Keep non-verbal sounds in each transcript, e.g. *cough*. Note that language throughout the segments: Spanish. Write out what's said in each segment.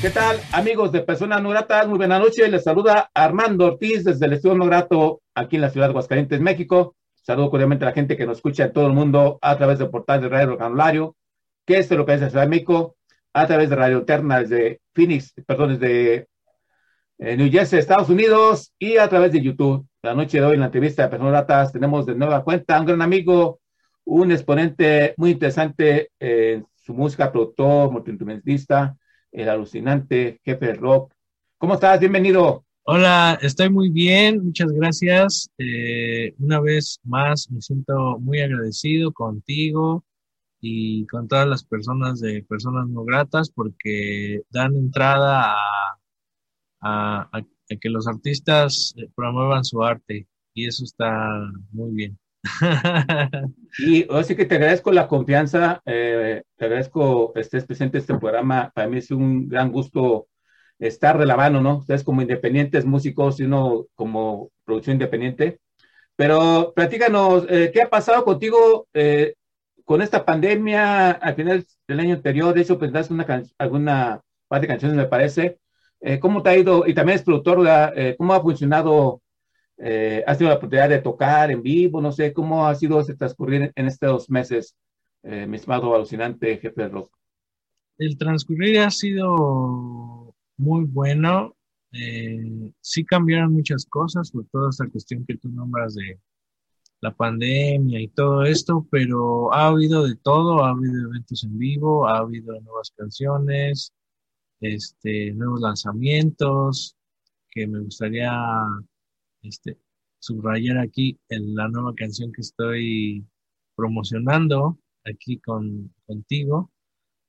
¿Qué tal, amigos de Personas No Gratas? Muy buena noche. Les saluda Armando Ortiz desde el Estudio No Grato, aquí en la ciudad de Aguascalientes, México. Saludo cordialmente a la gente que nos escucha en todo el mundo a través del portal de Radio Canulario, que es lo que es la Ciudad de México, a través de Radio Eterna desde Phoenix, perdón, desde eh, New Jersey, Estados Unidos, y a través de YouTube. La noche de hoy, en la entrevista de Personas Gratas, tenemos de nueva cuenta un gran amigo, un exponente muy interesante en su música, productor, multiinstrumentista, el alucinante jefe rock. ¿Cómo estás? Bienvenido. Hola, estoy muy bien, muchas gracias. Eh, una vez más me siento muy agradecido contigo y con todas las personas de Personas No Gratas porque dan entrada a, a, a que los artistas promuevan su arte y eso está muy bien. Y así que te agradezco la confianza, eh, te agradezco estés presente en este programa. Para mí es un gran gusto estar de la mano, ¿no? Ustedes como independientes músicos y uno como producción independiente. Pero platícanos, eh, ¿qué ha pasado contigo eh, con esta pandemia al final del año anterior? De hecho, presentaste una alguna parte de canciones, me parece. Eh, ¿Cómo te ha ido? Y también es productor, ¿cómo ha funcionado eh, ¿Has tenido la oportunidad de tocar en vivo? No sé, ¿cómo ha sido ese transcurrir en estos dos meses, eh, mi estimado alucinante jefe de rock? El transcurrir ha sido muy bueno. Eh, sí cambiaron muchas cosas por toda esta cuestión que tú nombras de la pandemia y todo esto, pero ha habido de todo, ha habido eventos en vivo, ha habido nuevas canciones, este, nuevos lanzamientos que me gustaría este, subrayar aquí en la nueva canción que estoy promocionando aquí con, contigo.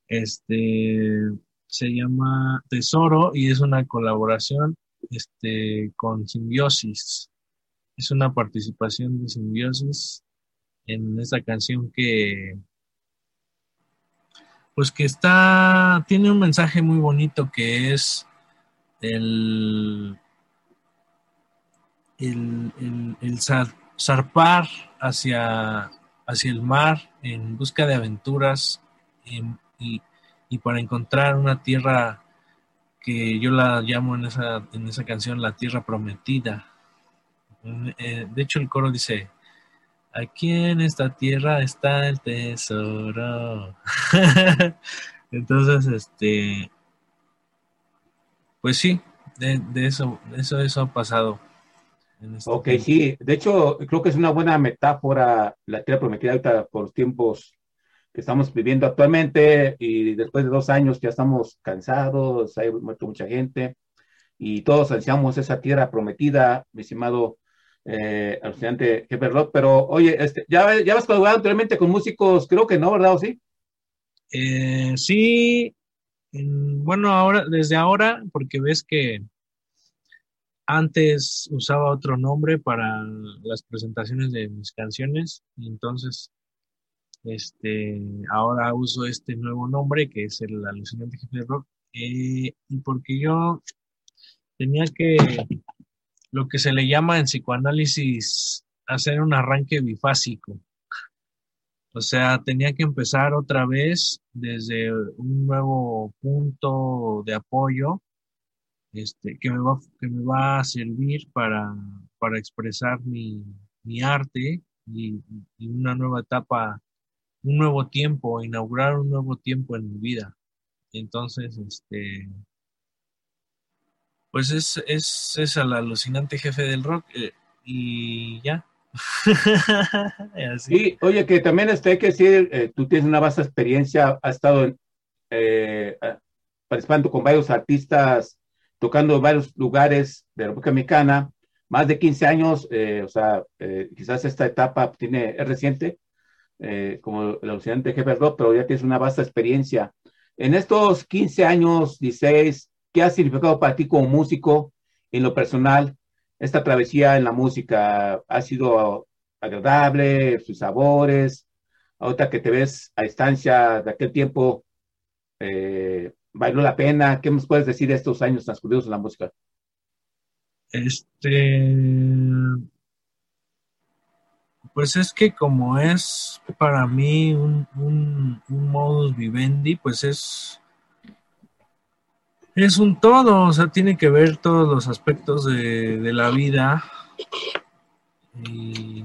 Este se llama Tesoro y es una colaboración este, con Simbiosis. Es una participación de Simbiosis en esta canción que pues que está tiene un mensaje muy bonito que es el el, zarpar hacia, hacia el mar en busca de aventuras y, para encontrar una tierra que yo la llamo en esa, en esa canción la tierra prometida. Eh, de hecho, el coro dice, aquí en esta tierra está el tesoro. *laughs* Entonces, este, pues sí, de, de eso, eso, eso ha pasado. Este ok, sí. De hecho, creo que es una buena metáfora la tierra prometida ahorita por los tiempos que estamos viviendo actualmente y después de dos años ya estamos cansados, ha muerto mucha gente y todos ansiamos esa tierra prometida, mi estimado eh, alucinante jefe. Pero oye, este, ¿ya, ya has colaborado anteriormente con músicos? Creo que no, ¿verdad? ¿O sí? Eh, sí, bueno, ahora, desde ahora, porque ves que antes usaba otro nombre para las presentaciones de mis canciones, entonces este, ahora uso este nuevo nombre que es el alucinante jefe de rock, eh, porque yo tenía que, lo que se le llama en psicoanálisis, hacer un arranque bifásico. O sea, tenía que empezar otra vez desde un nuevo punto de apoyo este, que, me va, que me va a servir para, para expresar mi, mi arte y, una nueva etapa, un nuevo tiempo, inaugurar un nuevo tiempo en mi vida. Entonces, este, pues es, es, es el alucinante jefe del rock eh, y ya. *laughs* sí, oye, que también este, hay que decir, eh, tú tienes una vasta experiencia, has estado eh, participando con varios artistas tocando en varios lugares de la República Mexicana, más de 15 años, eh, o sea, eh, quizás esta etapa tiene, es reciente, eh, como el alucinante jefe rock, pero ya tienes una vasta experiencia. En estos 15 años, 16, ¿qué ha significado para ti como músico en lo personal? Esta travesía en la música ha sido agradable, sus sabores. Ahorita que te ves a distancia de aquel tiempo, eh, ¿valió la pena? ¿Qué nos puedes decir de estos años transcurridos en la música? Este, pues es que como es para mí un, un, modus vivendi, pues es, es un todo, o sea, tiene que ver todos los aspectos de, la vida y,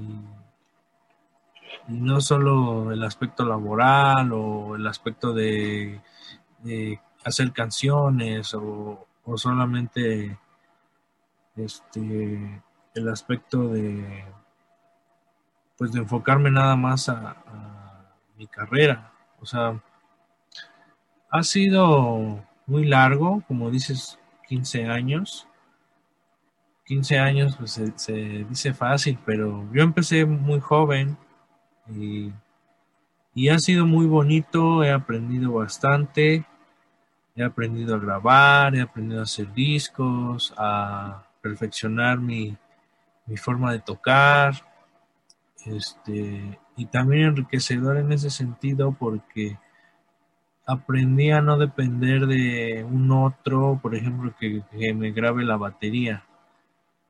no solo el aspecto laboral o el aspecto de, hacer canciones o, o solamente este el aspecto de pues de enfocarme nada más a, mi carrera. O sea, ha sido muy largo, como dices, 15 años. 15 años pues se, dice fácil, pero yo empecé muy joven y, y, ha sido muy bonito, he aprendido bastante, he aprendido a grabar, he aprendido a hacer discos, a perfeccionar mi, mi forma de tocar, este, y también enriquecedor en ese sentido porque aprendí a no depender de un otro, por ejemplo, que, me grabe la batería.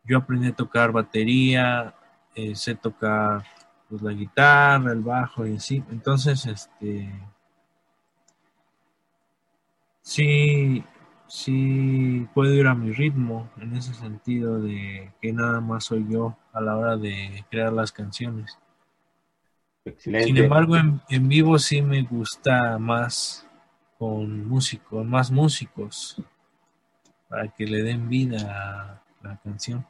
Yo aprendí a tocar batería, eh, sé tocar pues, la guitarra, el bajo y así. Entonces, este, sí, sí puedo ir a mi ritmo en ese sentido de que nada más soy yo a la hora de crear las canciones. Excelente. Sin embargo, en, vivo sí me gusta más con músicos, más músicos, para que le den vida a la canción.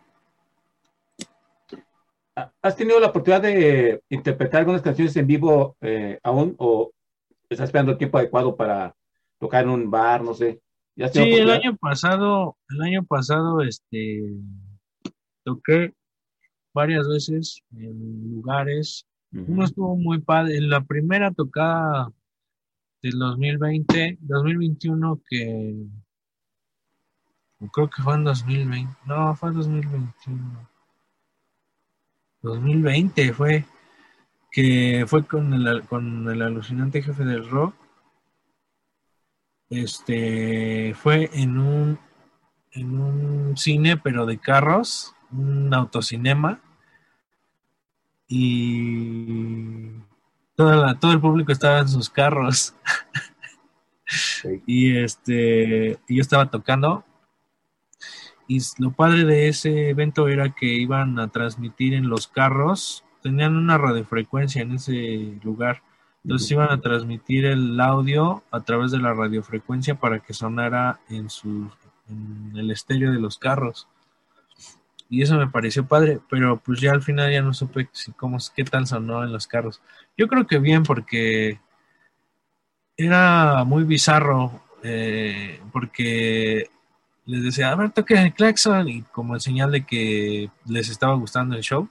¿Has tenido la oportunidad de interpretar algunas canciones en vivo eh, aún o estás esperando el tiempo adecuado para tocar en un bar, no sé? sí, el año pasado, el año pasado, este, toqué varias veces en lugares. Uno estuvo muy padre. En la primera tocada del 2020, 2021, que creo que fue en 2020. No, fue en 2021. 2020 fue que fue con el, con el alucinante jefe del rock este fue en un en un cine pero de carros, un autocinema. Y toda todo el público estaba en sus carros. *laughs* y este yo estaba tocando. Y lo padre de ese evento era que iban a transmitir en los carros, tenían una radiofrecuencia en ese lugar entonces iban a transmitir el audio a través de la radiofrecuencia para que sonara en, su, en el estéreo de los carros. Y eso me pareció padre, pero pues ya al final ya no supe si, cómo, qué tal sonó en los carros. Yo creo que bien porque era muy bizarro, eh, porque les decía, a ver, toquen el claxon, y como señal de que les estaba gustando el show.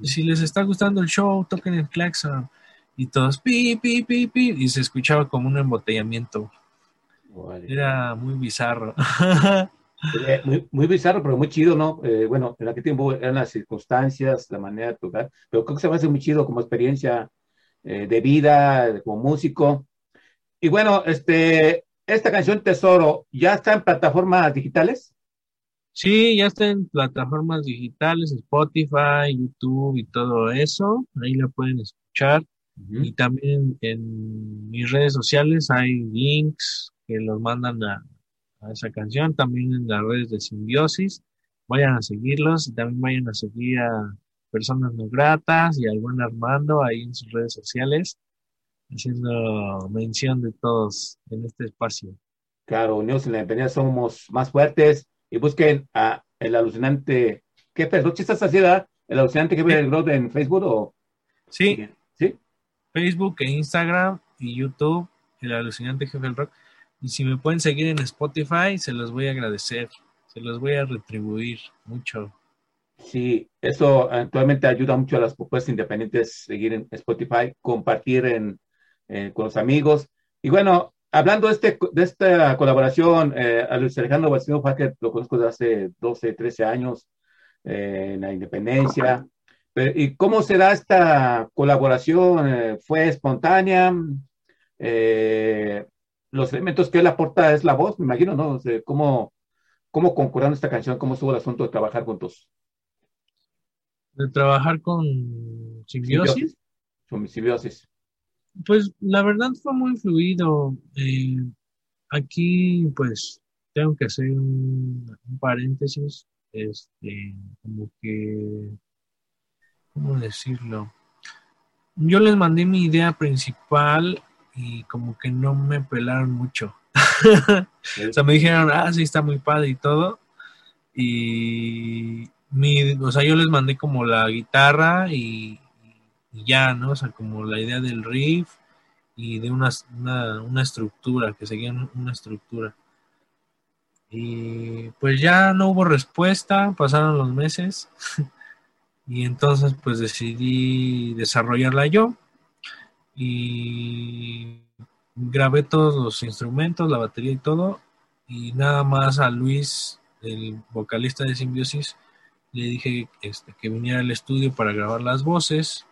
Y si les está gustando el show, toquen el claxon y todos pi, pi, pi, pi, y se escuchaba como un embotellamiento. Era muy bizarro. *laughs* muy, muy, bizarro, pero muy chido, ¿no? Eh, bueno, en aquel tiempo eran las circunstancias, la manera de tocar, pero creo que se me hace muy chido como experiencia eh, de vida, como músico. Y bueno, este, esta canción Tesoro, ¿ya está en plataformas digitales? Sí, ya está en plataformas digitales, Spotify, YouTube y todo eso. Ahí la pueden escuchar. Y también en mis redes sociales hay links que los mandan a, esa canción, también en las redes de Simbiosis. Vayan a seguirlos y también vayan a seguir a Personas No Gratas y al buen Armando ahí en sus redes sociales, haciendo mención de todos en este espacio. Claro, unidos en la independencia somos más fuertes y busquen a el alucinante. ¿Qué Roche estás haciendo? ¿El alucinante que ve el growth en Facebook o? Sí. ¿Sí? Facebook e Instagram y YouTube, el alucinante jefe del rock. Y si me pueden seguir en Spotify, se los voy a agradecer, se los voy a retribuir mucho. Sí, eso actualmente ayuda mucho a las propuestas independientes seguir en Spotify, compartir en, con los amigos. Y bueno, hablando de, este, de esta colaboración, eh, a Luis Alejandro Bastino que lo conozco desde hace 12, 13 años eh, en la independencia. ¿Y cómo se da esta colaboración? Eh, ¿Fue espontánea? Eh, los elementos que él aporta es la voz, me imagino, ¿no? ¿Cómo, cómo concurrieron esta canción? ¿Cómo estuvo el asunto de trabajar juntos? De trabajar con simbiosis. Con simbiosis. Pues la verdad fue muy fluido. Eh, aquí, pues, tengo que hacer un, paréntesis. Este, como que, ¿cómo decirlo? Yo les mandé mi idea principal y como que no me pelaron mucho. *laughs* o sea, me dijeron, ah, sí, está muy padre y todo. Y mi, o sea, yo les mandé como la guitarra y, ya, ¿no? O sea, como la idea del riff y de una, una, estructura, que seguían una estructura. Y pues ya no hubo respuesta, pasaron los meses *laughs* y entonces pues decidí desarrollarla yo. Y grabé todos los instrumentos, la batería y todo. Y nada más a Luis, el vocalista de Simbiosis, le dije este, que viniera al estudio para grabar las voces.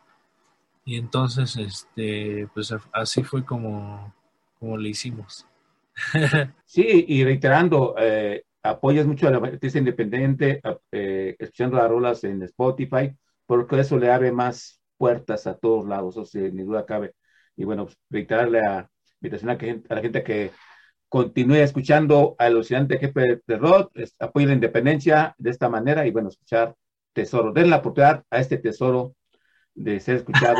Y entonces este pues así fue como como le hicimos. *laughs* Sí y reiterando eh, apoyas mucho a la artista independiente eh, escuchando las rolas en Spotify porque eso le abre más puertas a todos lados o sea ni duda cabe y bueno pues, reiterarle a invitación a, a la gente que continúe escuchando al alucinante jefe de Rod, apoye la independencia de esta manera y bueno, escuchar tesoro. Den la oportunidad a este tesoro de ser escuchado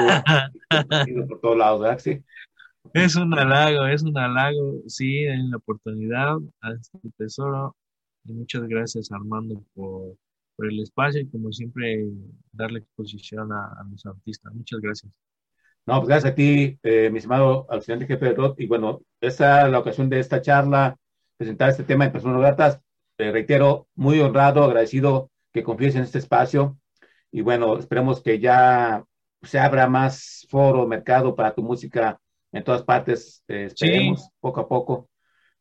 por todos lados, ¿verdad? Sí. Es un halago, es un halago, sí, en la oportunidad a este tesoro. Y muchas gracias, Armando, por, por el espacio y como siempre darle exposición a, a los artistas. Muchas gracias. No, pues gracias a ti, eh, mi estimado alucinante jefe de ROT. Y bueno, esa es la ocasión de esta charla, presentar este tema de personas gratas. reitero, muy honrado, agradecido que confíes en este espacio. Y bueno, esperemos que ya se abra más foro, mercado para tu música en todas partes. Eh, esperemos poco a poco.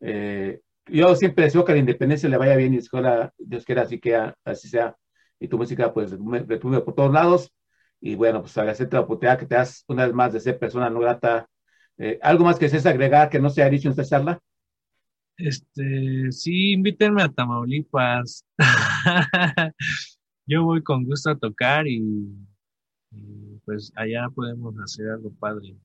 Eh, yo siempre deseo que a la independencia le vaya bien y Dios quiera, así que así sea. Y tu música, pues, retumbe por todos lados. Y bueno, pues agradecerte la oportunidad que te das una vez más de ser persona no grata. Eh, ¿Algo más que desees agregar que no se ha dicho en esta charla? Este, sí, invítenme a Tamaulipas. *laughs* Yo voy con gusto a tocar y, pues allá podemos hacer algo padre.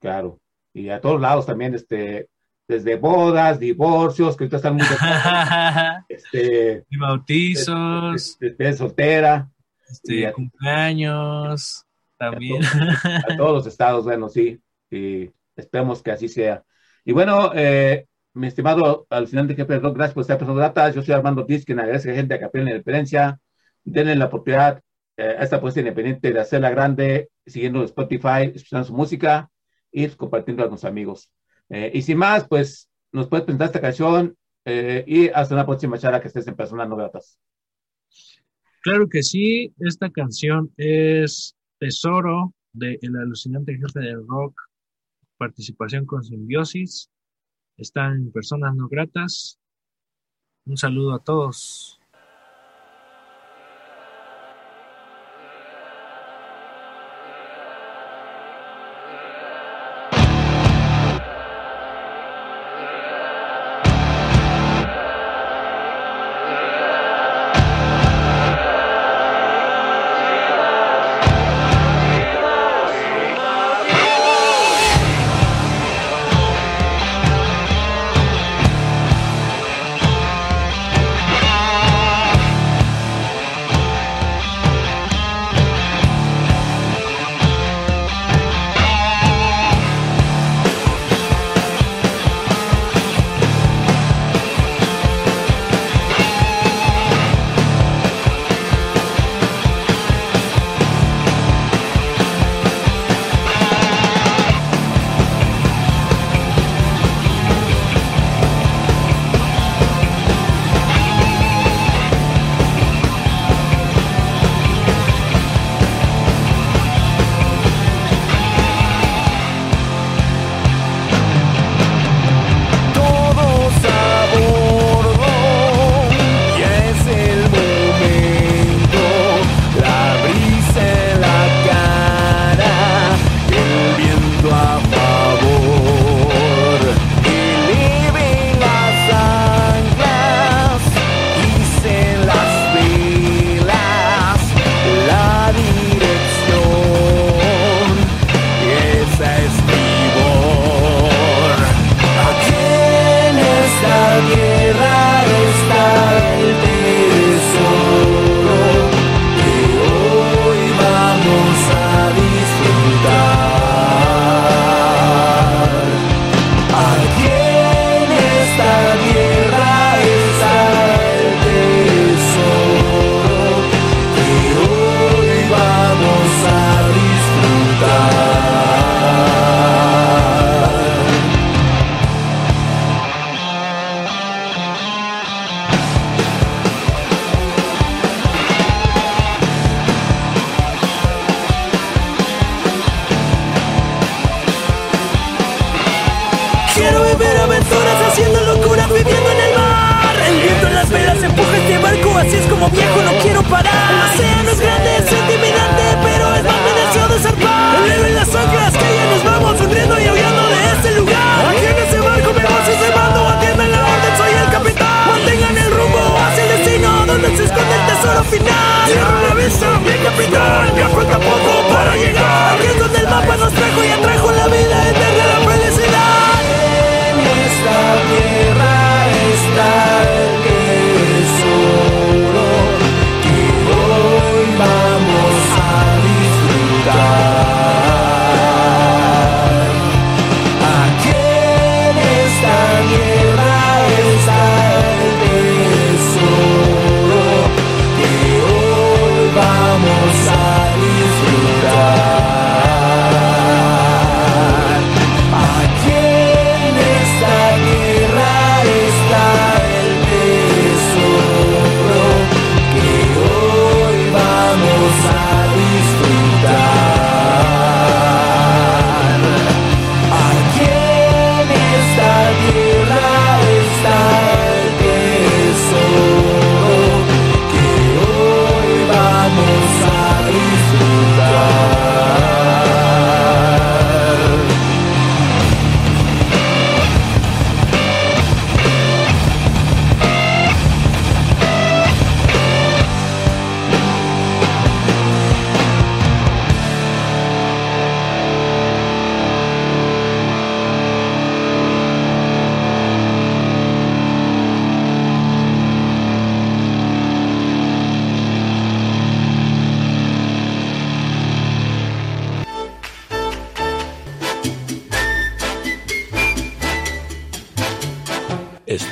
Claro, y a todos lados también, este, desde bodas, divorcios, que ahorita están muy... *laughs* este, y bautizos. De, soltera. Este, cumpleaños también. A *laughs* todos, los estados, bueno, sí, y esperemos que así sea. Y bueno, eh, mi estimado al final de jefe gracias por estar personas datas. Yo soy Armando Tiz, quien agradece a la gente a que apoyen la independencia. Denle la oportunidad eh, a esta puesta independiente de hacerla grande, siguiendo Spotify, escuchando su música y compartiendo con sus amigos. Eh, y sin más, pues nos puedes presentar esta canción y hasta una próxima charla que estés en Personas No Gratas. Claro que sí, esta canción es Tesoro de El alucinante jefe del rock, participación con simbiosis, están en personas no gratas. Un saludo a todos. Barco, así es como viejo, no quiero parar. El océano es grande, es intimidante, pero es más mi deseo de zarpar. Eleven las anclas, que ya nos vamos hundiendo y huyendo de este lugar. Aquí en ese barco me vas ese mando, atiendan la orden, soy el capitán. Mantengan el rumbo hacia el destino, donde se esconde el tesoro final. Cierra la vista, mi capitán, ya falta poco para llegar. Aquí es donde el mapa nos trajo y atrajo la vida eterna,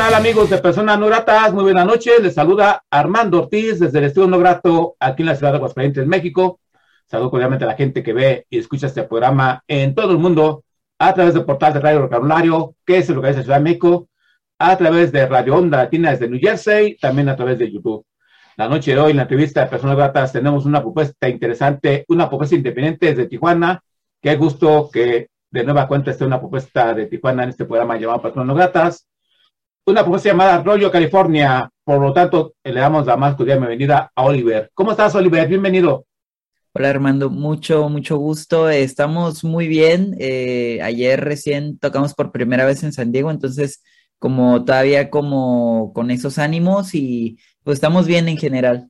Tal amigos de Personas No Gratas? Muy buenas noches. Les saluda Armando Ortiz desde el Estudio No Grato aquí en la ciudad de Aguascalientes, México. Saludo cordialmente a la gente que ve y escucha este programa en todo el mundo a través del portal de Radio Vocabulario, que es el lugar de la Ciudad de México, a través de Radio Onda Latina desde New Jersey, también a través de YouTube. La noche de hoy, en la entrevista de Personas Gratas, tenemos una propuesta interesante, una propuesta independiente desde Tijuana. Qué gusto que de nueva cuenta esté una propuesta de Tijuana en este programa llamado Personas No Gratas una propuesta llamada Arroyo, California. Por lo tanto, le damos la más cordial bienvenida a Oliver. ¿Cómo estás, Oliver? Bienvenido. Hola Armando, mucho, mucho gusto. Estamos muy bien. Eh, ayer recién tocamos por primera vez en San Diego, entonces como todavía como con esos ánimos y pues estamos bien en general.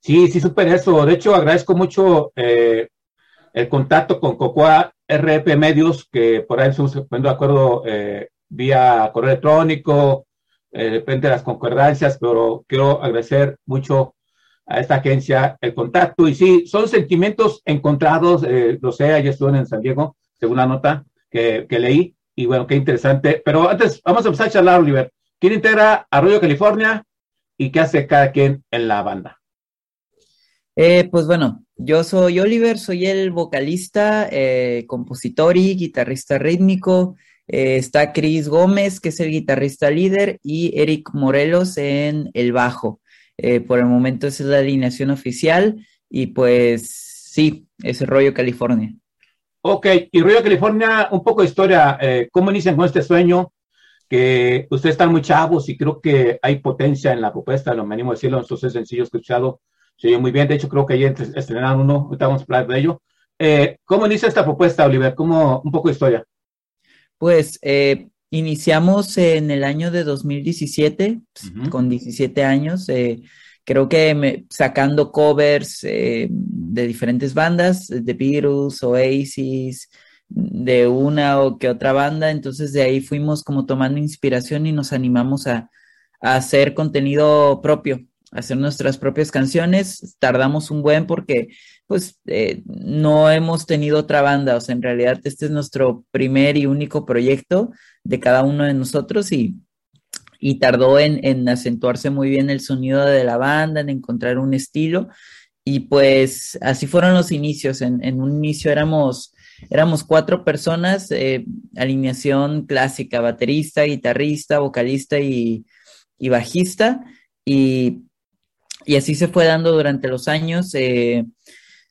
Sí, sí, súper eso. De hecho, agradezco mucho eh, el contacto con Cocoa RP Medios, que por ahí estamos poniendo de acuerdo eh, vía correo electrónico, eh, depende de las concordancias, pero quiero agradecer mucho a esta agencia el contacto. Y sí, son sentimientos encontrados, eh, lo sé, ayer estuve en San Diego, según una nota que, que, leí, y bueno, qué interesante. Pero antes, vamos a empezar a charlar, Oliver. ¿Quién integra Arroyo California y qué hace cada quien en la banda? Eh, pues bueno, yo soy Oliver, soy el vocalista, eh, compositor y guitarrista rítmico. Eh, está Chris Gómez, que es el guitarrista líder, y Eric Morelos en el bajo. Eh, por el momento esa es la alineación oficial y pues sí, es Rollo California. Ok, y Rollo California, un poco de historia, eh, ¿cómo inician con este sueño? Que ustedes están muy chavos y creo que hay potencia en la propuesta, lo me animo a decirlo, en estos sencillos escuchado, se oye muy bien, de hecho creo que ayer estrenaron uno, ahorita vamos a hablar de ello. Eh, ¿Cómo inicia esta propuesta, Oliver? ¿Cómo, un poco de historia? Pues eh, iniciamos en el año de 2017, uh -huh. con 17 años, eh, creo que me, sacando covers eh, de diferentes bandas, de Beatles, Oasis, de una o que otra banda, entonces de ahí fuimos como tomando inspiración y nos animamos a, a hacer contenido propio, hacer nuestras propias canciones. Tardamos un buen porque pues eh, no hemos tenido otra banda, o sea, en realidad este es nuestro primer y único proyecto de cada uno de nosotros y, y tardó en, en acentuarse muy bien el sonido de la banda, en encontrar un estilo y pues así fueron los inicios. En, un inicio éramos, éramos cuatro personas, eh, alineación clásica, baterista, guitarrista, vocalista y, y bajista. Y, y, así se fue dando durante los años. Eh,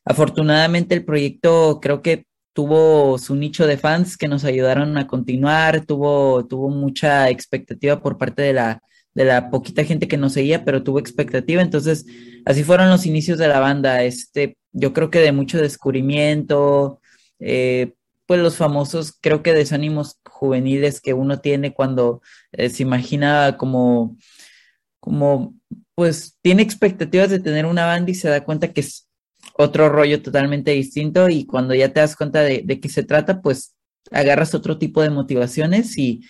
afortunadamente el proyecto creo que tuvo su nicho de fans que nos ayudaron a continuar, tuvo, tuvo mucha expectativa por parte de la, de la poquita gente que nos seguía, pero tuvo expectativa. Entonces, así fueron los inicios de la banda. Este, yo creo que de mucho descubrimiento, eh, pues los famosos, creo que desánimos juveniles que uno tiene cuando eh, se imagina como, como, pues tiene expectativas de tener una banda y se da cuenta que es otro rollo totalmente distinto y cuando ya te das cuenta de, de qué se trata, pues agarras otro tipo de motivaciones y,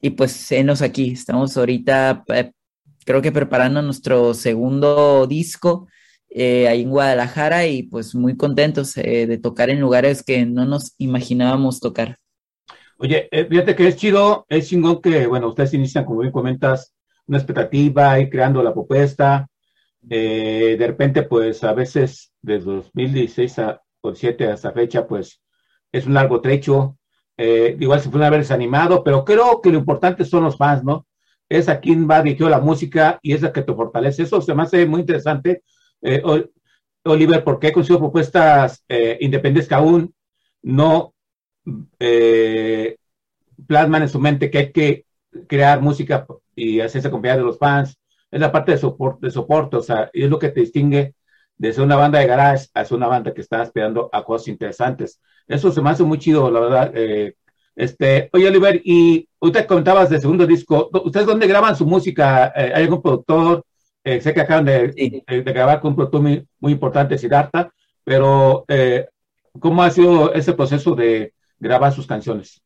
y pues enos aquí, estamos ahorita eh, creo que preparando nuestro segundo disco eh, ahí en Guadalajara y pues muy contentos eh, de tocar en lugares que no nos imaginábamos tocar. Oye, eh, fíjate que es chido, es chingón que, bueno, ustedes inician, como bien comentas, una expectativa y creando la propuesta. Eh, de repente, pues a veces, desde 2016 a, o 2007 hasta fecha, pues es un largo trecho eh, igual se pueden haber desanimado, pero creo que lo importante son los fans, ¿no? Es a quien va dirigido la música y es la que te fortalece. Eso se me hace muy interesante. Eh, Oliver, porque he conseguido propuestas eh, independientes que aún no plasman en su mente que hay que crear música y hacerse acompañar de los fans. Es la parte de soporte, de soporte, o sea, y es lo que te distingue de ser una banda de garage a ser una banda que está esperando a cosas interesantes. Eso se me hace muy chido, la verdad. Eh, este, oye, Oliver, y usted comentabas de segundo disco, ¿ustedes dónde graban su música? Eh, ¿Hay algún productor? Eh, sé que acaban de, Sí. de, de grabar con un productor muy, muy importante, Siddhartha, pero ¿cómo ha sido ese proceso de grabar sus canciones?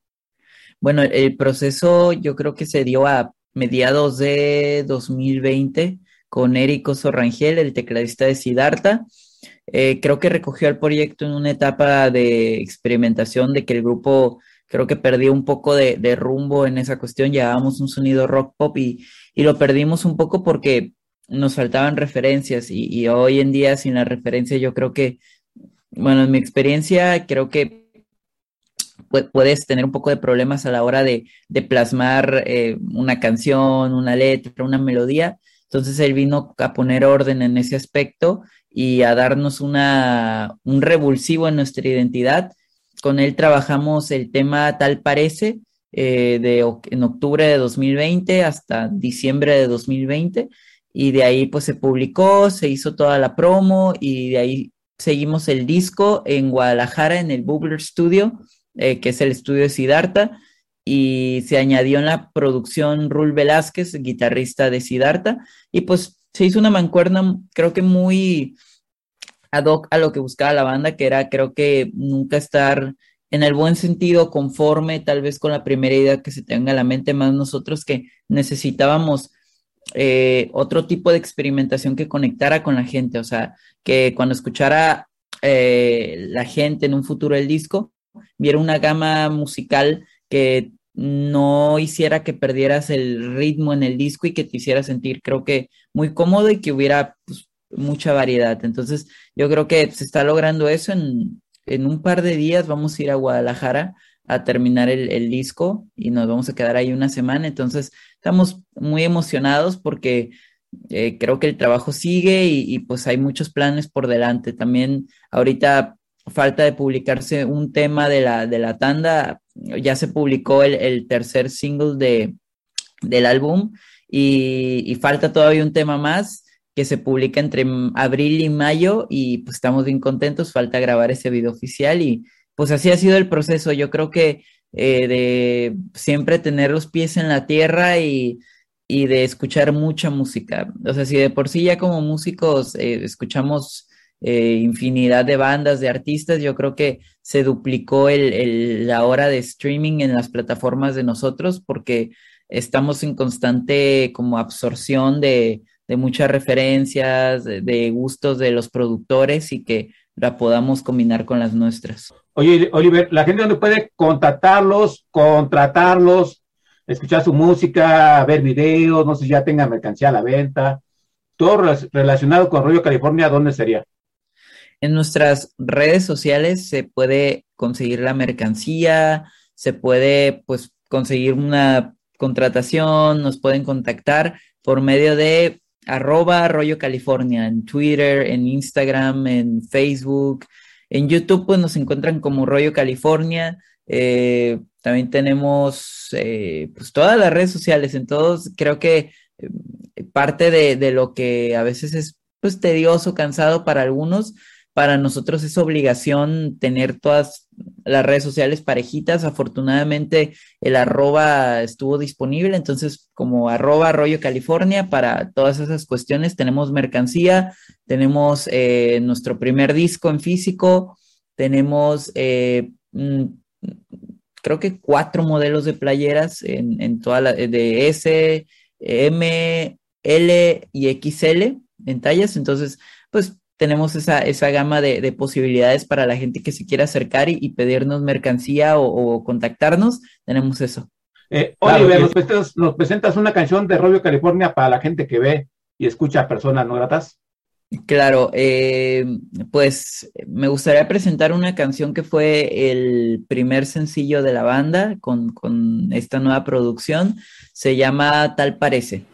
Bueno, el proceso yo creo que se dio a mediados de 2020 con Érico Sorrangel, el tecladista de Siddhartha. Eh, creo que recogió el proyecto en una etapa de experimentación de que el grupo creo que perdió un poco de, de rumbo en esa cuestión, llevábamos un sonido rock pop y, y lo perdimos un poco porque nos faltaban referencias y, y hoy en día sin la referencia yo creo que, bueno, en mi experiencia creo que puedes tener un poco de problemas a la hora de, de plasmar eh, una canción, una letra, una melodía. Entonces él vino a poner orden en ese aspecto y a darnos una, un revulsivo en nuestra identidad. Con él trabajamos el tema Tal Parece eh, de, en octubre de 2020 hasta diciembre de 2020 y de ahí pues se publicó, se hizo toda la promo y de ahí seguimos el disco en Guadalajara en el Bugler Studio, eh, que es el estudio de Siddhartha y se añadió en la producción Rul Velázquez, guitarrista de Siddhartha, y pues se hizo una mancuerna, creo que muy ad hoc a lo que buscaba la banda, que era creo que nunca estar en el buen sentido conforme tal vez con la primera idea que se tenga a la mente, más nosotros que necesitábamos eh, otro tipo de experimentación que conectara con la gente, o sea, que cuando escuchara eh, la gente en un futuro el disco, viera una gama musical que no hiciera que perdieras el ritmo en el disco y que te hiciera sentir, creo que, muy cómodo y que hubiera pues, mucha variedad. Entonces, yo creo que se está logrando eso. En, en un par de días vamos a ir a Guadalajara a terminar el, el disco y nos vamos a quedar ahí una semana. Entonces, estamos muy emocionados porque eh, creo que el trabajo sigue y, y, pues hay muchos planes por delante. También ahorita falta de publicarse un tema de la, de la tanda. Ya se publicó el, el tercer single de, del álbum y, y, falta todavía un tema más que se publica entre abril y mayo y pues estamos bien contentos. Falta grabar ese video oficial y pues así ha sido el proceso. Yo creo que eh, de siempre tener los pies en la tierra y, y, de escuchar mucha música. O sea, si de por sí ya como músicos eh, escuchamos eh, infinidad de bandas, de artistas, yo creo que se duplicó el, la hora de streaming en las plataformas de nosotros porque estamos en constante como absorción de, muchas referencias, de, gustos de los productores y que la podamos combinar con las nuestras. Oye, Oliver, la gente donde puede contactarlos, contratarlos, escuchar su música, ver videos, no sé si ya tenga mercancía a la venta, todo relac- relacionado con Rollo California, ¿dónde sería? En nuestras redes sociales se puede conseguir la mercancía, se puede pues conseguir una contratación, nos pueden contactar por medio de arroba rollo California en Twitter, en Instagram, en Facebook, en YouTube pues nos encuentran como rollo California. Eh, también tenemos eh, pues todas las redes sociales, en todos creo que eh, parte de, de lo que a veces es pues tedioso, cansado para algunos, para nosotros es obligación tener todas las redes sociales parejitas. Afortunadamente el arroba estuvo disponible, entonces como arroba rollo California para todas esas cuestiones tenemos mercancía, tenemos eh, nuestro primer disco en físico, tenemos eh, mm, creo que cuatro modelos de playeras en, en toda la de S, M, L y XL en tallas, entonces pues tenemos esa, esa gama de, de, posibilidades para la gente que se quiera acercar y, y pedirnos mercancía o, o, contactarnos, tenemos eso. Eh, Oliver, nos presentas, nos presentas, una canción de Rollo California para la gente que ve y escucha a personas no gratas. Claro, eh, pues me gustaría presentar una canción que fue el primer sencillo de la banda con, con esta nueva producción. Se llama Tal Parece.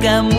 Tal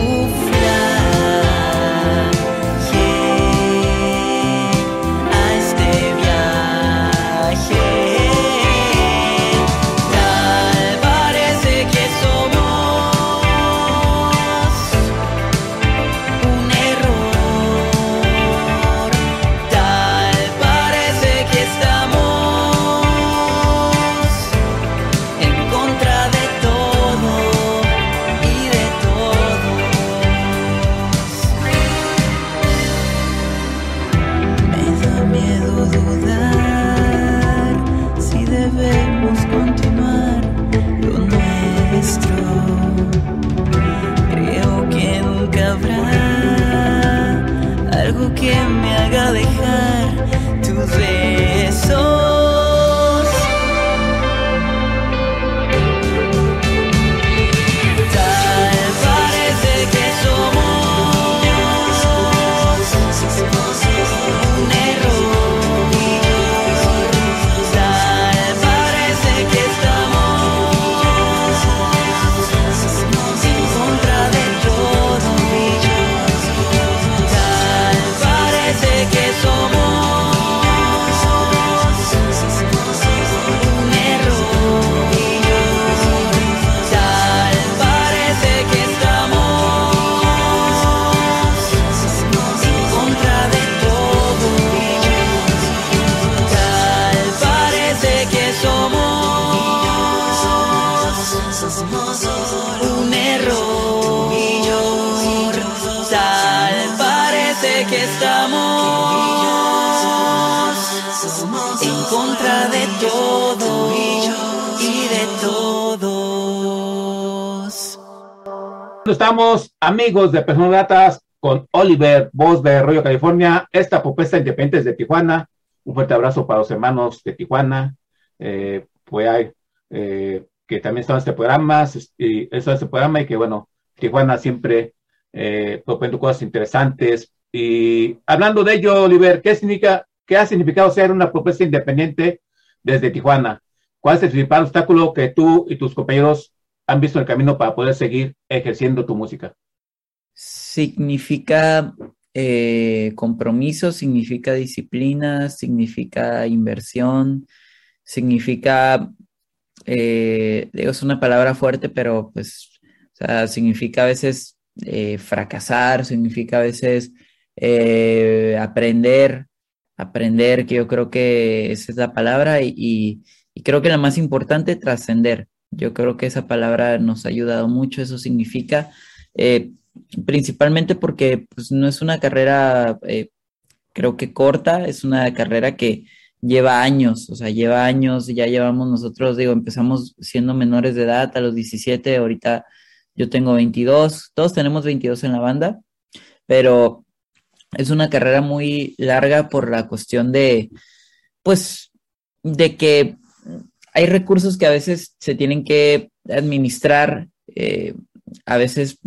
Estamos amigos de Personas Gratas con Oliver, voz de Rollo California, esta propuesta independiente de Tijuana. Un fuerte abrazo para los hermanos de Tijuana. Eh, eh, que también están en este programa, y este programa y que bueno, Tijuana siempre eh, propone cosas interesantes. Y hablando de ello, Oliver, ¿qué significa, qué ha significado ser una propuesta independiente desde Tijuana? ¿Cuál es el principal obstáculo que tú y tus compañeros han visto el camino para poder seguir ejerciendo tu música? significa eh, compromiso, significa disciplina, significa inversión, significa, eh, digo, es una palabra fuerte, pero pues, significa a veces eh, fracasar, significa a veces aprender, aprender, que yo creo que esa es la palabra, y, y creo que la más importante, trascender. Yo creo que esa palabra nos ha ayudado mucho, eso significa principalmente porque pues, no es una carrera, eh, creo que corta, es una carrera que lleva años, o sea, lleva años, ya llevamos nosotros, digo, empezamos siendo menores de edad a los 17, ahorita yo tengo 22, todos tenemos 22 en la banda, pero es una carrera muy larga por la cuestión de, pues, de que hay recursos que a veces se tienen que administrar, eh, a veces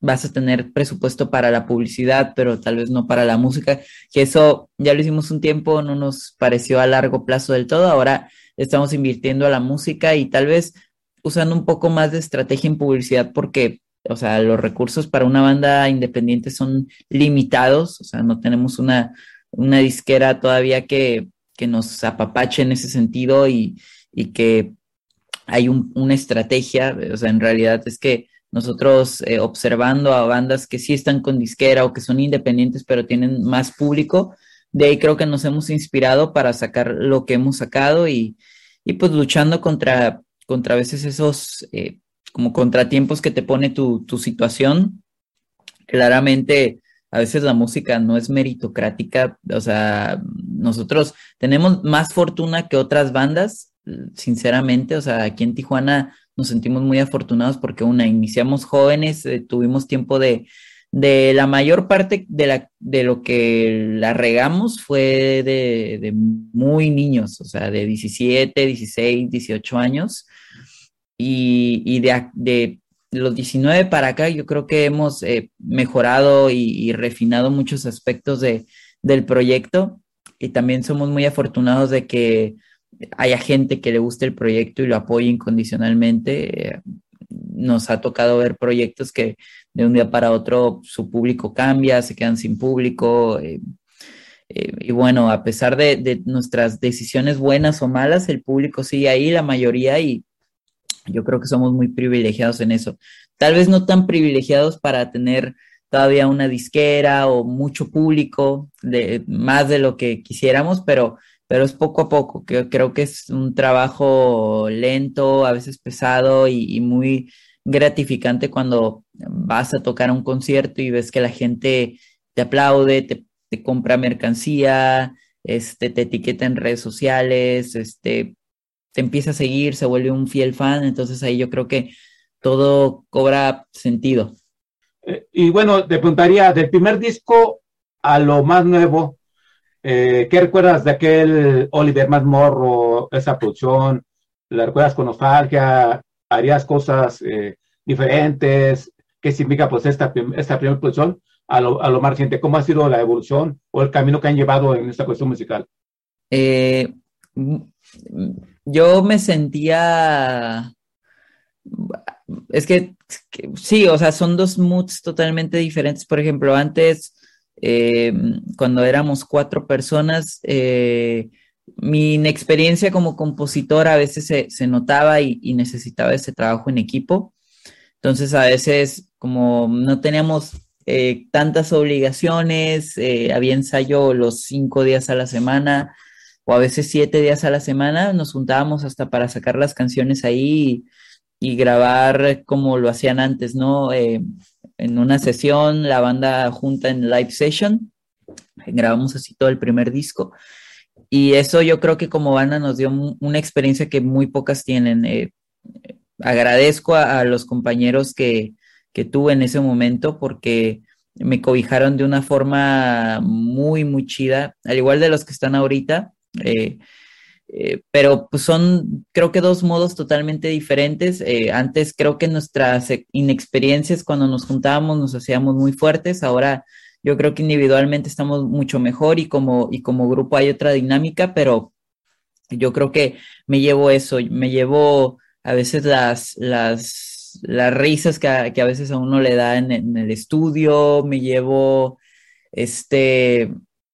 vas a tener presupuesto para la publicidad, pero tal vez no para la música, que eso ya lo hicimos un tiempo, no nos pareció a largo plazo del todo, ahora estamos invirtiendo a la música y tal vez usando un poco más de estrategia en publicidad porque, o sea, los recursos para una banda independiente son limitados, o sea, no tenemos una, una disquera todavía que, que nos apapache en ese sentido y, y que hay un, una estrategia, o sea, en realidad es que nosotros eh, observando a bandas que sí están con disquera o que son independientes pero tienen más público, de ahí creo que nos hemos inspirado para sacar lo que hemos sacado y, pues luchando contra, contra a veces esos eh, como contratiempos que te pone tu, tu situación. Claramente, a veces la música no es meritocrática, o sea, nosotros tenemos más fortuna que otras bandas, sinceramente, o sea, aquí en Tijuana nos sentimos muy afortunados porque una, iniciamos jóvenes, eh, tuvimos tiempo de, de la mayor parte de, la, de lo que la regamos fue de, de, muy niños, o sea, de 17, 16, 18 años. Y, y de, de, los 19 para acá, yo creo que hemos eh, mejorado y, y, refinado muchos aspectos de, del proyecto. Y también somos muy afortunados de que haya gente que le guste el proyecto y lo apoye incondicionalmente. nos ha tocado ver proyectos que de un día para otro su público cambia, se quedan sin público. Eh, eh, y bueno, a pesar de, de, nuestras decisiones buenas o malas, el público sigue ahí, la mayoría, y yo creo que somos muy privilegiados en eso. Tal vez no tan privilegiados para tener todavía una disquera o mucho público, de, más de lo que quisiéramos, pero pero es poco a poco, que creo que es un trabajo lento, a veces pesado y, muy gratificante cuando vas a tocar un concierto y ves que la gente te aplaude, te, compra mercancía, este, te etiqueta en redes sociales, este, te empieza a seguir, se vuelve un fiel fan, entonces ahí yo creo que todo cobra sentido. Eh, y bueno, te preguntaría, del primer disco a lo más nuevo, eh, ¿Qué recuerdas de aquel Oliver más morro, esa producción? ¿La recuerdas con nostalgia? ¿Harías cosas eh, diferentes? ¿Qué significa pues esta, esta primera producción a lo, a lo, más reciente? ¿Cómo ha sido la evolución o el camino que han llevado en esta cuestión musical? Eh, yo me sentía... Es que, sí, o sea, son dos moods totalmente diferentes. Por ejemplo, antes eh, cuando éramos cuatro personas, eh, mi inexperiencia como compositor a veces se, notaba y, necesitaba ese trabajo en equipo. Entonces, a veces, como no teníamos eh, tantas obligaciones, había ensayo los cinco días a la semana o a veces siete días a la semana, nos juntábamos hasta para sacar las canciones ahí y grabar como lo hacían antes, ¿no? Eh, en una sesión, la banda junta en live session Grabamos así todo el primer disco. Y eso yo creo que como banda nos dio una experiencia que muy pocas tienen. Eh, agradezco a, los compañeros que, que tuve en ese momento porque me cobijaron de una forma muy, muy chida, al igual de los que están ahorita. Eh, eh, pero pues son, creo que dos modos totalmente diferentes. Eh, antes creo que nuestras inexperiencias cuando nos juntábamos nos hacíamos muy fuertes. Ahora yo creo que individualmente estamos mucho mejor y como, y como grupo hay otra dinámica, pero yo creo que me llevo eso, me llevo a veces las, las, las risas que a, que a veces a uno le da en, en el estudio, me llevo este,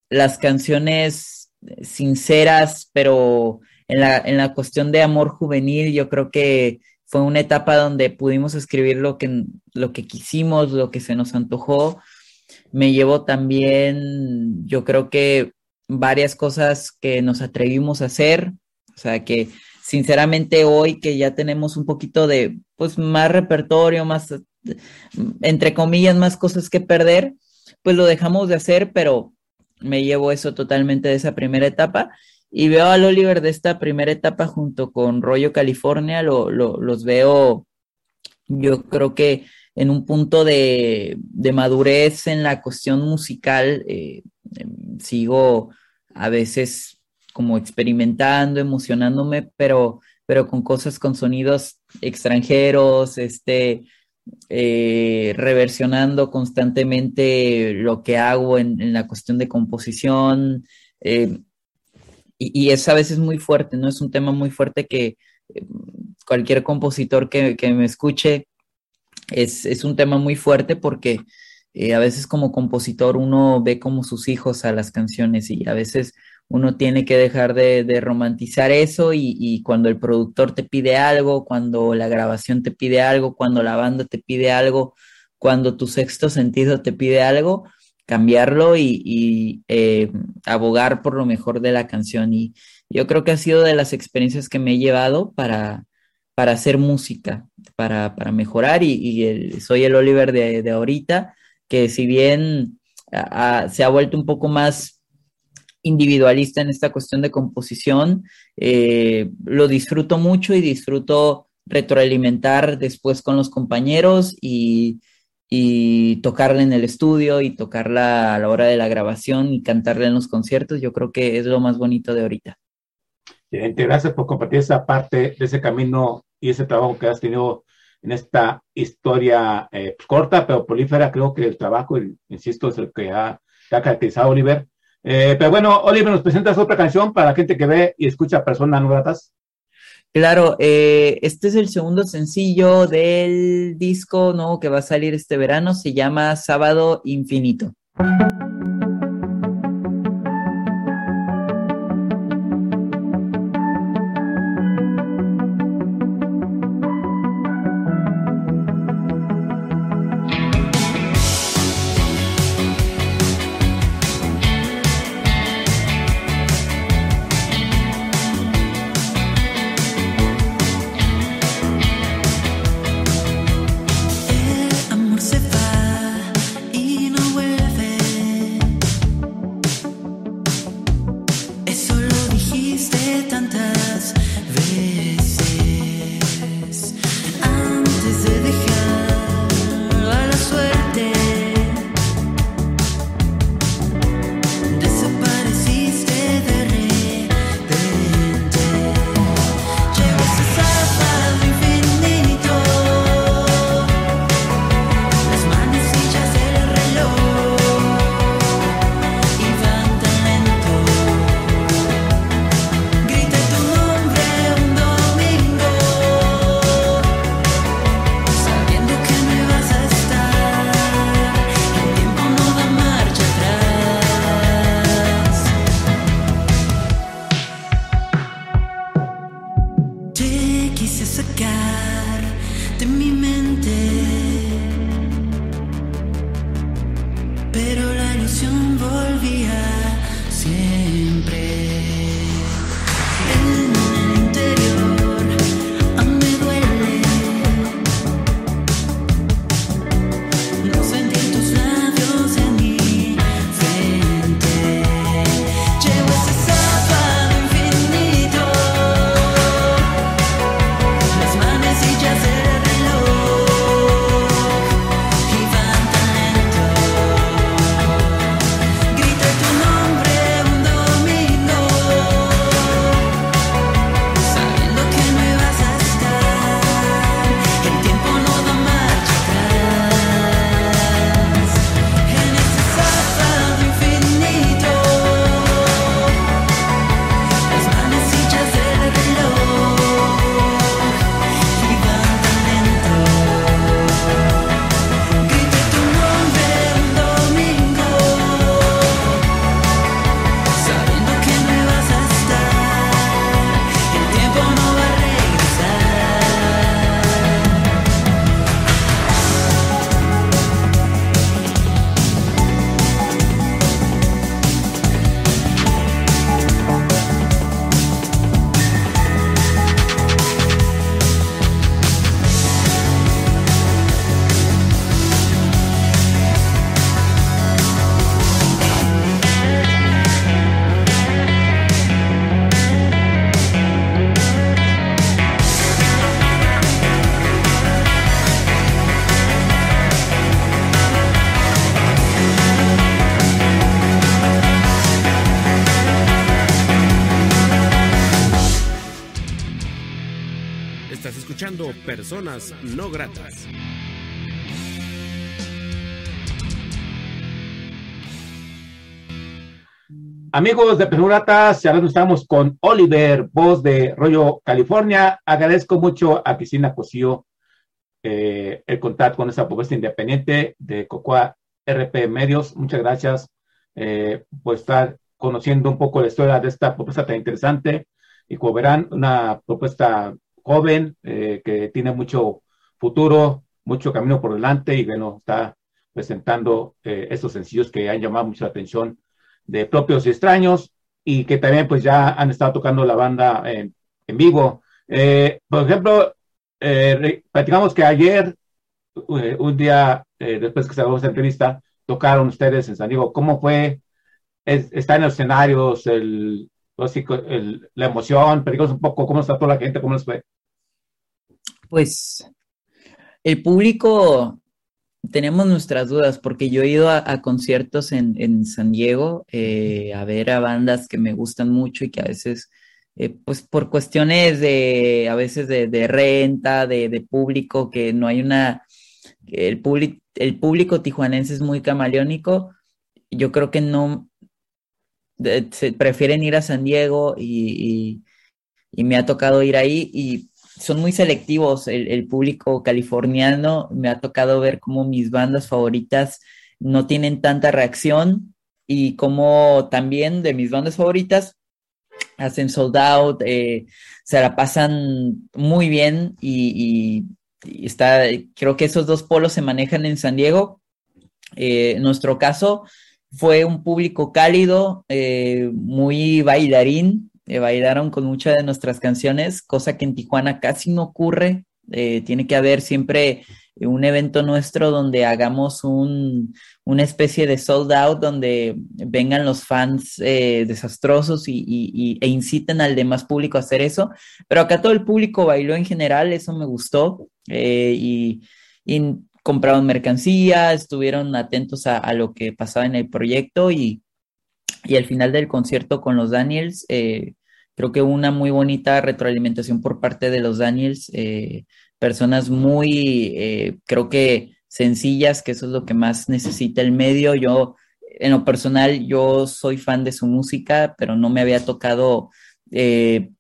las canciones sinceras, pero en la, en la cuestión de amor juvenil, yo creo que fue una etapa donde pudimos escribir lo que, lo que quisimos, lo que se nos antojó. Me llevó también, yo creo que varias cosas que nos atrevimos a hacer, o sea que sinceramente hoy que ya tenemos un poquito de, pues más repertorio, más, entre comillas, más cosas que perder, pues lo dejamos de hacer, pero me llevo eso totalmente de esa primera etapa y veo al Oliver de esta primera etapa junto con Rollo California, lo, los veo yo creo que en un punto de, madurez en la cuestión musical, eh, em, sigo a veces como experimentando, emocionándome, pero, pero con cosas, con sonidos extranjeros, este, eh, reversionando constantemente lo que hago en, la cuestión de composición. Eh, y, es a veces muy fuerte, ¿no? Es un tema muy fuerte que eh, cualquier compositor que, me escuche es, es, un tema muy fuerte porque a veces como compositor uno ve como sus hijos a las canciones y a veces uno tiene que dejar de, romantizar eso y, cuando el productor te pide algo, cuando la grabación te pide algo, cuando la banda te pide algo, cuando tu sexto sentido te pide algo, cambiarlo y, eh, abogar por lo mejor de la canción. Y yo creo que ha sido de las experiencias que me he llevado para, para hacer música, para, mejorar y, soy el Oliver de, ahorita, que si bien se ha vuelto un poco más individualista en esta cuestión de composición. Eh, lo disfruto mucho y disfruto retroalimentar después con los compañeros y, y tocarla en el estudio y tocarla a la hora de la grabación y cantarla en los conciertos. Yo creo que es lo más bonito de ahorita. Gracias por compartir esa parte de ese camino y ese trabajo que has tenido en esta historia eh, corta pero prolífera. Creo que el trabajo, insisto, es el que ha, ha caracterizado a Oliver eh, pero bueno, Oliver, ¿nos presentas otra canción para la gente que ve y escucha personas no gratas? Claro, eh, este es el segundo sencillo del disco nuevo que va a salir este verano, se llama Sábado Infinito. No Gratas. Amigos de Gratas, ahora estamos con Oliver, voz de Rollo California. Agradezco mucho a Cristina Cosío eh, el contacto con esa propuesta independiente de Cocoa RP Medios. Muchas gracias eh, por estar conociendo un poco la historia de esta propuesta tan interesante. Y como verán, una propuesta joven eh, que tiene mucho futuro, mucho camino por delante y bueno, está presentando estos sencillos que han llamado mucho la atención de propios y extraños y que también pues ya han estado tocando la banda en, vivo. por ejemplo, eh, platicamos que ayer, eh, un día eh, después que acabó esta entrevista, tocaron ustedes en San Diego. ¿Cómo fue? ¿Está en los escenarios el, la emoción? Platicamos un poco cómo está toda la gente, cómo les fue. Pues el público, tenemos nuestras dudas, porque yo he ido a, conciertos en, en, San Diego eh, a ver a bandas que me gustan mucho y que a veces eh, pues por cuestiones de, a veces de, renta, de, público, que no hay una, el, el público tijuanense es muy camaleónico, yo creo que no, se prefieren ir a San Diego y, me ha tocado ir ahí y son muy selectivos el, el, público californiano, me ha tocado ver cómo mis bandas favoritas no tienen tanta reacción y como también de mis bandas favoritas hacen sold out, eh, se la pasan muy bien y, está, creo que esos dos polos se manejan en San Diego. Eh, en nuestro caso fue un público cálido, eh, muy bailarín, bailaron con muchas de nuestras canciones, cosa que en Tijuana casi no ocurre. tiene que haber siempre un evento nuestro donde hagamos un, una especie de sold out donde vengan los fans eh, desastrosos y, e inciten al demás público a hacer eso. Pero acá todo el público bailó en general, eso me gustó. Eh, y, compraron mercancía, estuvieron atentos a, lo que pasaba en el proyecto y, al final del concierto con los Daniels, eh, creo que una muy bonita retroalimentación por parte de los Daniels personas muy, eh, creo que sencillas, que eso es lo que más necesita el medio. Yo, en lo personal, yo soy fan de su música, pero no me había tocado, eh,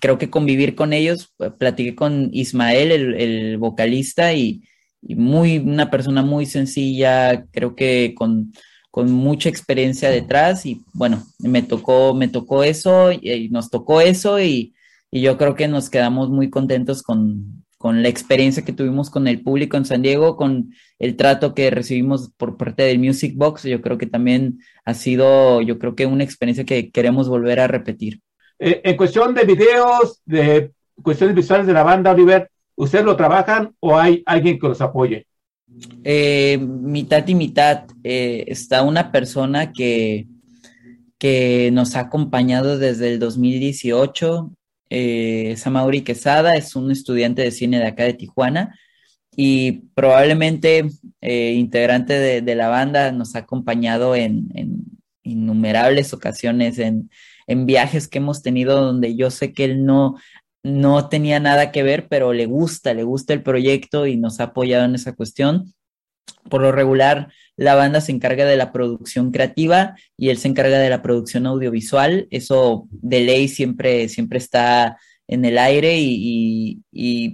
creo que convivir con ellos. Platiqué con Ismael, el, vocalista, y, muy, una persona muy sencilla, creo que con, con mucha experiencia detrás y bueno, me tocó, me tocó eso y, nos tocó eso y, y, yo creo que nos quedamos muy contentos con, con la experiencia que tuvimos con el público en San Diego, con el trato que recibimos por parte del Music Box, yo creo que también ha sido, yo creo que una experiencia que queremos volver a repetir. Eh, en cuestión de videos, de cuestiones visuales de la banda, Oliver, ¿ustedes lo trabajan o hay alguien que los apoye? Eh, mitad y mitad. Eh, está una persona que, que nos ha acompañado desde el 2018, eh, Samauri Quesada es un estudiante de cine de acá de Tijuana y probablemente eh, integrante de, la banda, nos ha acompañado en, innumerables ocasiones, en, viajes que hemos tenido donde yo sé que él no, no tenía nada que ver, pero le gusta, le gusta el proyecto y nos ha apoyado en esa cuestión. Por lo regular, la banda se encarga de la producción creativa y él se encarga de la producción audiovisual. Eso de ley siempre, siempre está en el aire y,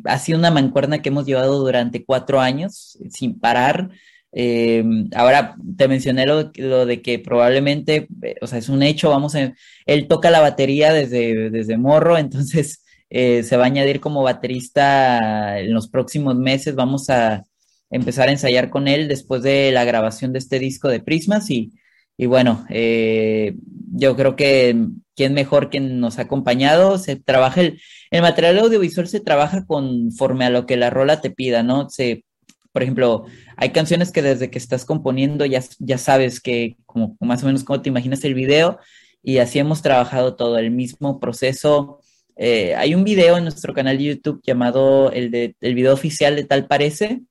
ha sido una mancuerna que hemos llevado durante cuatro años sin parar. Eh, ahora te mencioné lo, de que probablemente, eh, o sea, es un hecho, vamos a, él toca la batería desde, desde morro, *laughs* entonces eh, se va a añadir como baterista en los próximos meses, vamos a, empezar a ensayar con él después de la grabación de este disco de Prismas y, y bueno, eh, yo creo que quién mejor quien nos ha acompañado, se trabaja el, el material audiovisual se trabaja conforme a lo que la rola te pida, ¿no? Se, por ejemplo, hay canciones que desde que estás componiendo ya, ya sabes que como más o menos cómo te imaginas el video y así hemos trabajado todo el mismo proceso. Eh, hay un video en nuestro canal de YouTube llamado el, de, el video oficial de Tal Parece,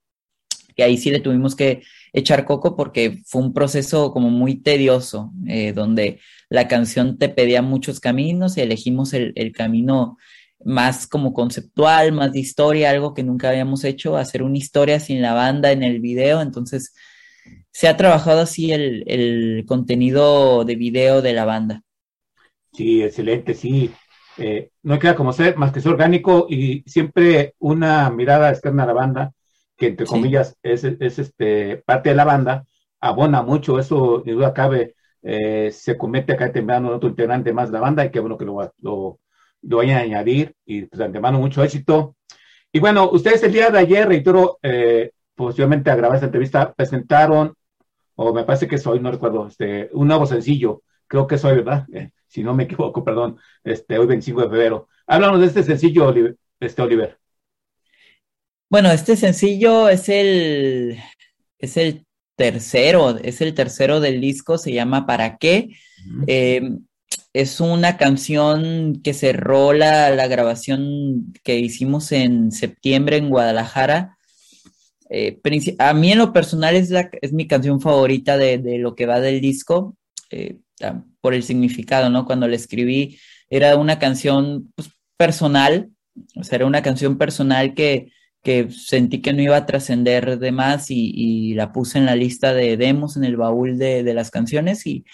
que ahí sí le tuvimos que echar coco porque fue un proceso como muy tedioso, eh, donde la canción te pedía muchos caminos y elegimos el, camino más como conceptual, más de historia, algo que nunca habíamos hecho, hacer una historia sin la banda en el video. Entonces, se ha trabajado así el, el contenido de video de la banda. Sí, excelente, sí. Eh, no queda como ser más que ser orgánico y siempre una mirada externa a la banda, que entre Sí. comillas es, es, este, parte de la banda, abona mucho, eso ni duda cabe, eh, se comete acá temprano otro integrante más de la banda y qué bueno que lo, lo, lo vayan a añadir y pues de antemano mucho éxito. Y bueno, ustedes el día de ayer, reitero, eh, posiblemente a grabar esta entrevista, presentaron, o me parece que es hoy, no recuerdo, este, un nuevo sencillo, creo que es hoy, ¿verdad? Si no me equivoco, perdón, este, hoy 25 de febrero. Háblanos de este sencillo, Oliver. Este, Oliver. Bueno, este sencillo es el, es el tercero, es el tercero del disco, se llama ¿Para qué? Eh, es una canción que cerró la, la grabación que hicimos en septiembre en Guadalajara. Eh, a mí en lo personal es, la, es mi canción favorita de, de lo que va del disco, eh, por el significado, ¿no? Cuando la escribí era una canción pues, personal, o sea, era una canción personal que, que sentí que no iba a trascender de más y, y la puse en la lista de demos, en el baúl de, de las canciones y,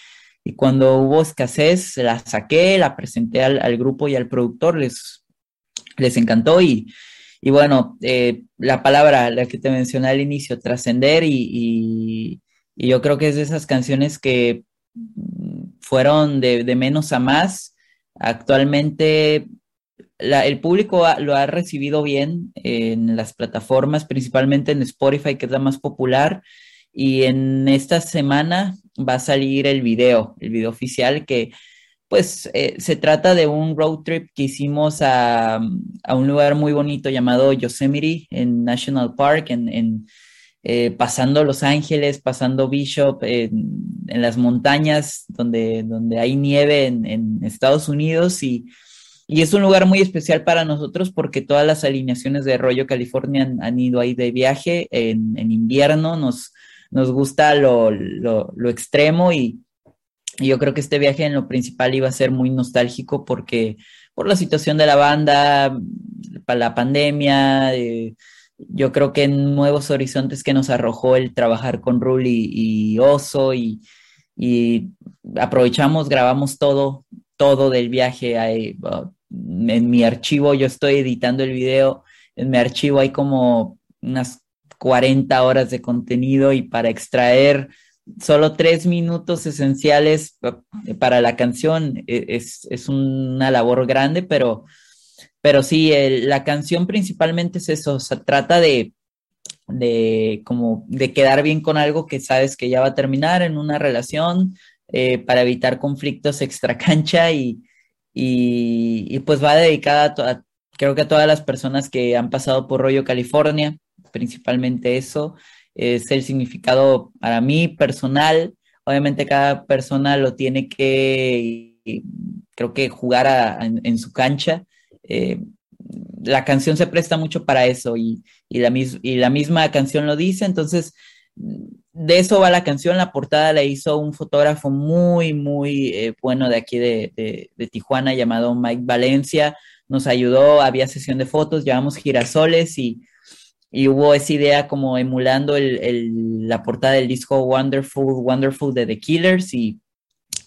y cuando hubo escasez la saqué, la presenté al, al grupo y al productor, les, les encantó y, y bueno, eh, la palabra, la que te mencioné al inicio, trascender y, y, yo creo que es de esas canciones que fueron de, de menos a más. Actualmente el público lo ha recibido bien en las plataformas, principalmente en Spotify, que es la más popular. Y en esta semana va a salir el video, el video oficial, que pues eh, se trata de un road trip que hicimos a, a un lugar muy bonito llamado Yosemite en National Park, en, eh, pasando Los Ángeles, pasando Bishop, en, las montañas donde, donde hay nieve en, en Estados Unidos y, y es un lugar muy especial para nosotros porque todas las alineaciones de Rollo California han, han ido ahí de viaje en, en invierno, nos, nos gusta lo, lo, lo extremo y, y yo creo que este viaje en lo principal iba a ser muy nostálgico porque por la situación de la banda, para la pandemia, eh, yo creo que en nuevos horizontes que nos arrojó el trabajar con Ruli y, Oso y, aprovechamos, grabamos todo, todo del viaje. Hay, uh, en mi archivo, yo estoy editando el video, en mi archivo hay como unas 40 horas de contenido y para extraer solo tres minutos esenciales para la canción es, es una labor grande, pero, pero sí, el, la canción principalmente es eso, o trata de, de como de quedar bien con algo que sabes que ya va a terminar en una relación eh, para evitar conflictos extra cancha y, y, y, pues va dedicada a, creo que a todas las personas que han pasado por Rollo California, principalmente eso es el significado para mí personal. Obviamente cada persona lo tiene que, creo que jugar a, en, su cancha. Eh, la canción se presta mucho para eso y, y, la mis, y, la misma canción lo dice, entonces de eso va la canción. La portada la hizo un fotógrafo muy, muy eh, bueno de aquí de, de, de, Tijuana llamado Mike Valencia. Nos ayudó, había sesión de fotos, llevamos girasoles y y hubo esa idea como emulando el, el, la portada del disco Wonderful, Wonderful de The Killers y,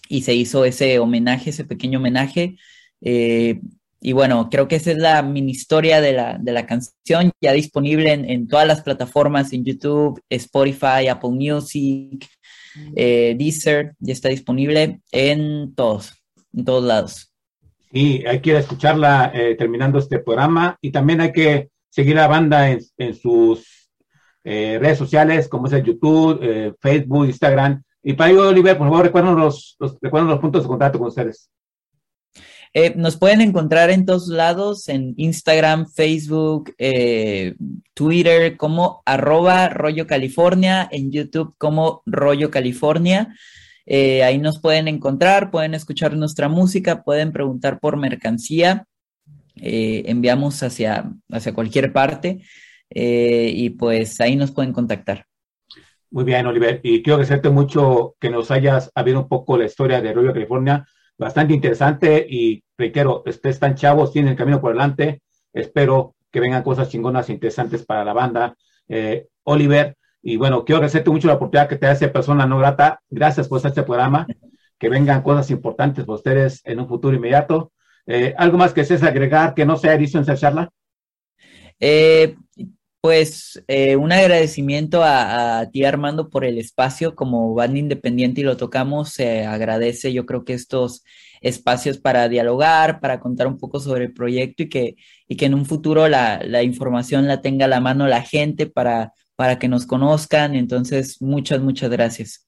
y se hizo ese homenaje, ese pequeño homenaje. Eh, y bueno, creo que esa es la mini historia de la, de la canción, ya disponible en, en, todas las plataformas, en YouTube, Spotify, Apple Music, eh, Deezer, ya está disponible en todos, en todos lados. Sí, hay que escucharla eh, terminando este programa y también hay que seguir a la banda en, en sus eh, redes sociales, como es el YouTube, eh, Facebook, Instagram. Y para ello, Oliver, por favor, recuerden los, los, recuerden los puntos de contacto con ustedes. Eh, nos pueden encontrar en todos lados, en Instagram, Facebook, eh, Twitter, como arroba rollo California, en YouTube como rollo California. Eh, ahí nos pueden encontrar, pueden escuchar nuestra música, pueden preguntar por mercancía. Enviamos hacia, hacia cualquier parte y pues ahí nos pueden contactar. Muy bien, Oliver, y quiero agradecerte mucho que nos hayas habido un poco la historia de Rollo California, bastante interesante y reitero, ustedes están chavos, tienen el camino por delante. Espero que vengan cosas chingonas e interesantes para la banda. Eh, Oliver, y bueno, quiero agradecerte mucho la oportunidad que te hace persona no grata. Gracias por este programa. Que vengan cosas importantes para ustedes en un futuro inmediato. Eh, ¿Algo más que desees agregar que no sea visto en esa charla? Eh, pues un agradecimiento a, ti, Armando, por el espacio. Como banda independiente y lo tocamos, se agradece, yo creo que estos espacios para dialogar, para contar un poco sobre el proyecto y que, y que en un futuro la, la información la tenga a la mano la gente para, para que nos conozcan. Entonces, muchas, muchas gracias.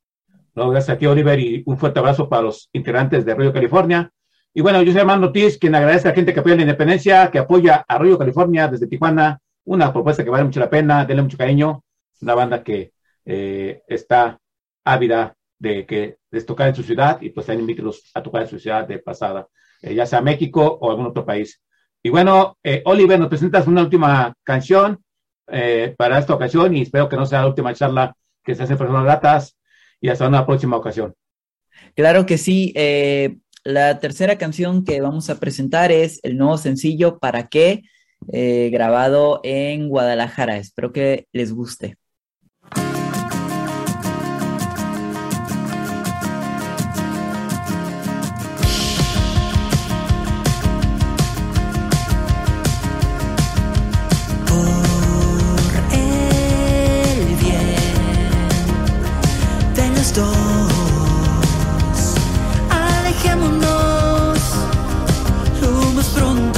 Gracias a ti, Oliver, y un fuerte abrazo para los integrantes de Río California. Y bueno, yo soy Armando Ortiz, quien agradece a la gente que apoya la independencia, que apoya a Río California desde Tijuana, una propuesta que vale mucho la pena, denle mucho cariño, una banda que eh, está ávida de que les tocar en su ciudad y pues también invítelos a tocar en su ciudad de pasada, eh, ya sea México o algún otro país. Y bueno, eh, Oliver, nos presentas una última canción eh, para esta ocasión y espero que no sea la última charla que se hace en personas gratas y hasta una próxima ocasión. Claro que sí. La tercera canción que vamos a presentar es el nuevo sencillo ¿Para qué? Grabado en Guadalajara. Espero que les guste. Alejémonos lo más pronto.